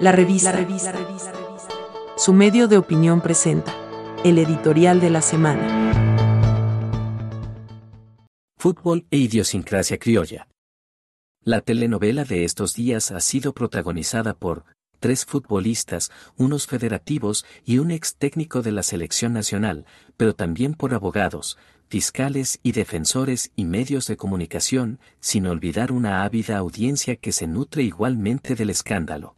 La revista. Su medio de opinión presenta el editorial de la semana. Fútbol e idiosincrasia criolla. La telenovela de estos días ha sido protagonizada por tres futbolistas, unos federativos y un ex técnico de la selección nacional, pero también por abogados, fiscales y defensores y medios de comunicación, sin olvidar una ávida audiencia que se nutre igualmente del escándalo.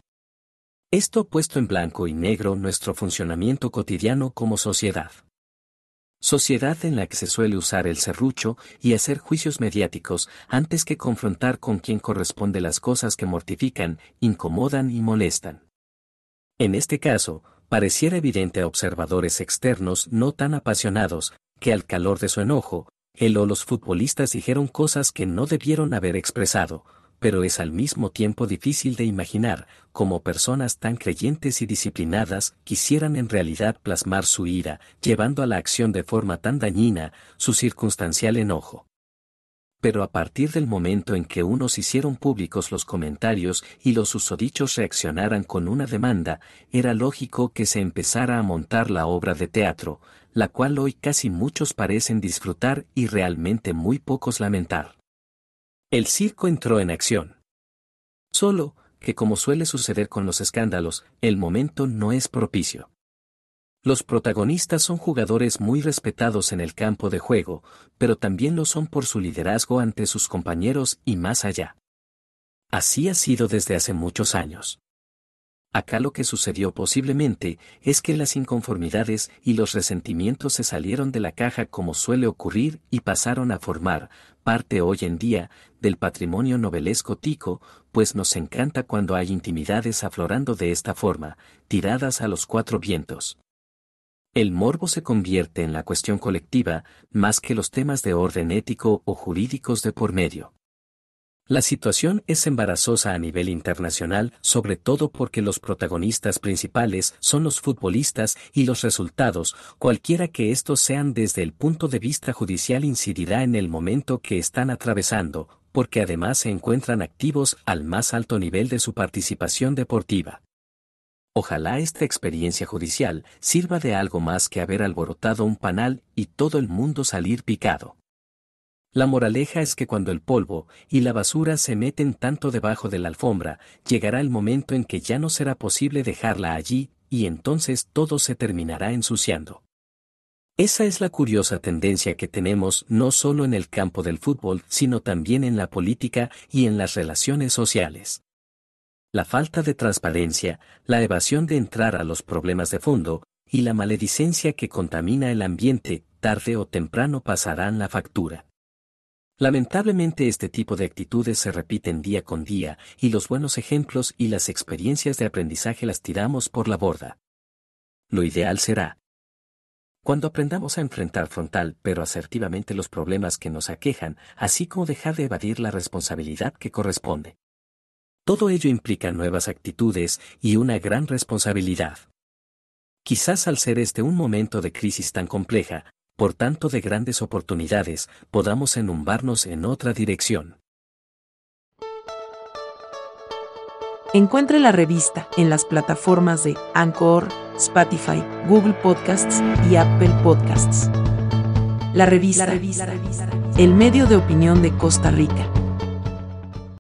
Esto puesto en blanco y negro nuestro funcionamiento cotidiano como sociedad. Sociedad en la que se suele usar el serrucho y hacer juicios mediáticos antes que confrontar con quien corresponde las cosas que mortifican, incomodan y molestan. En este caso, pareciera evidente a observadores externos no tan apasionados, que al calor de su enojo, él o los futbolistas dijeron cosas que no debieron haber expresado, pero es al mismo tiempo difícil de imaginar cómo personas tan creyentes y disciplinadas quisieran en realidad plasmar su ira, llevando a la acción de forma tan dañina su circunstancial enojo pero a partir del momento en que unos hicieron públicos los comentarios y los usodichos reaccionaran con una demanda, era lógico que se empezara a montar la obra de teatro, la cual hoy casi muchos parecen disfrutar y realmente muy pocos lamentar. El circo entró en acción. Solo, que como suele suceder con los escándalos, el momento no es propicio. Los protagonistas son jugadores muy respetados en el campo de juego, pero también lo son por su liderazgo ante sus compañeros y más allá. Así ha sido desde hace muchos años. Acá lo que sucedió posiblemente es que las inconformidades y los resentimientos se salieron de la caja como suele ocurrir y pasaron a formar parte hoy en día del patrimonio novelesco tico, pues nos encanta cuando hay intimidades aflorando de esta forma, tiradas a los cuatro vientos. El morbo se convierte en la cuestión colectiva, más que los temas de orden ético o jurídicos de por medio. La situación es embarazosa a nivel internacional, sobre todo porque los protagonistas principales son los futbolistas y los resultados, cualquiera que estos sean desde el punto de vista judicial, incidirá en el momento que están atravesando, porque además se encuentran activos al más alto nivel de su participación deportiva. Ojalá esta experiencia judicial sirva de algo más que haber alborotado un panal y todo el mundo salir picado. La moraleja es que cuando el polvo y la basura se meten tanto debajo de la alfombra, llegará el momento en que ya no será posible dejarla allí, y entonces todo se terminará ensuciando. Esa es la curiosa tendencia que tenemos no solo en el campo del fútbol, sino también en la política y en las relaciones sociales la falta de transparencia, la evasión de entrar a los problemas de fondo, y la maledicencia que contamina el ambiente, tarde o temprano pasarán la factura. Lamentablemente este tipo de actitudes se repiten día con día, y los buenos ejemplos y las experiencias de aprendizaje las tiramos por la borda. Lo ideal será, cuando aprendamos a enfrentar frontal pero asertivamente los problemas que nos aquejan, así como dejar de evadir la responsabilidad que corresponde. Todo ello implica nuevas actitudes y una gran responsabilidad. Quizás al ser este un momento de crisis tan compleja, por tanto de grandes oportunidades, podamos enumbarnos en otra dirección. Encuentre la revista en las plataformas de Anchor, Spotify, Google Podcasts y Apple Podcasts. La revista, el medio de opinión de Costa Rica.